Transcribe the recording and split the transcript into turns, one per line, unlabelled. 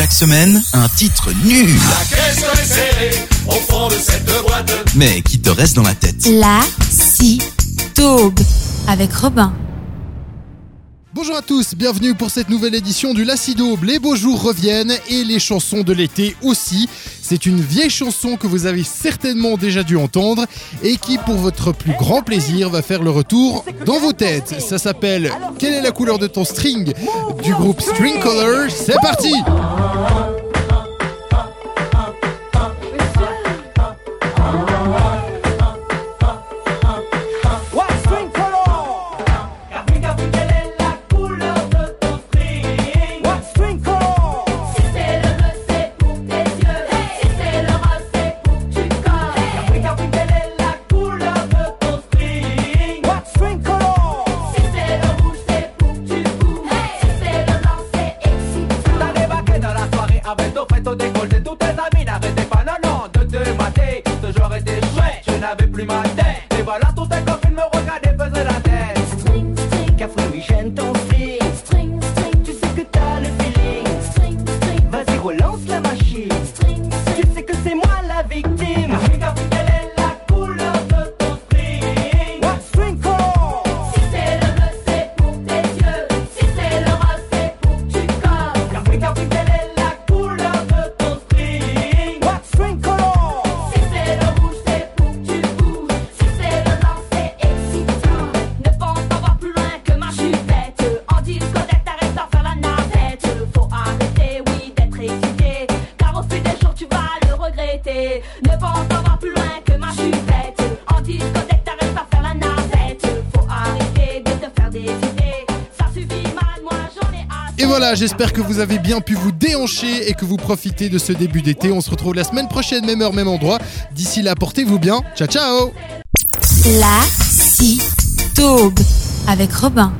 Chaque semaine, un titre nul.
au fond de cette boîte.
Mais qui te reste dans la tête?
La si
taube avec Robin.
Bonjour à tous, bienvenue pour cette nouvelle édition du Lacido. Les beaux jours reviennent et les chansons de l'été aussi. C'est une vieille chanson que vous avez certainement déjà dû entendre et qui, pour votre plus grand plaisir, va faire le retour dans vos têtes. Ça s'appelle Quelle est la couleur de ton string du groupe String Color? C'est parti!
drôle de toutes les amis n'arrêtaient pas non non de te mater Toujours resté chouette, je n'avais plus ma tête. Et voilà tous tes copines me regardaient, faisaient la tête. String, string,
cafouille, j'aime ton style String, string, tu sais que t'as le feeling. String, string, vas-y relance la machine. String, string, tu sais que c'est moi la victime.
Voilà, j'espère que vous avez bien pu vous déhancher et que vous profitez de ce début d'été. On se retrouve la semaine prochaine, même heure, même endroit. D'ici là, portez-vous bien. Ciao, ciao
La si
taube
avec
Robin.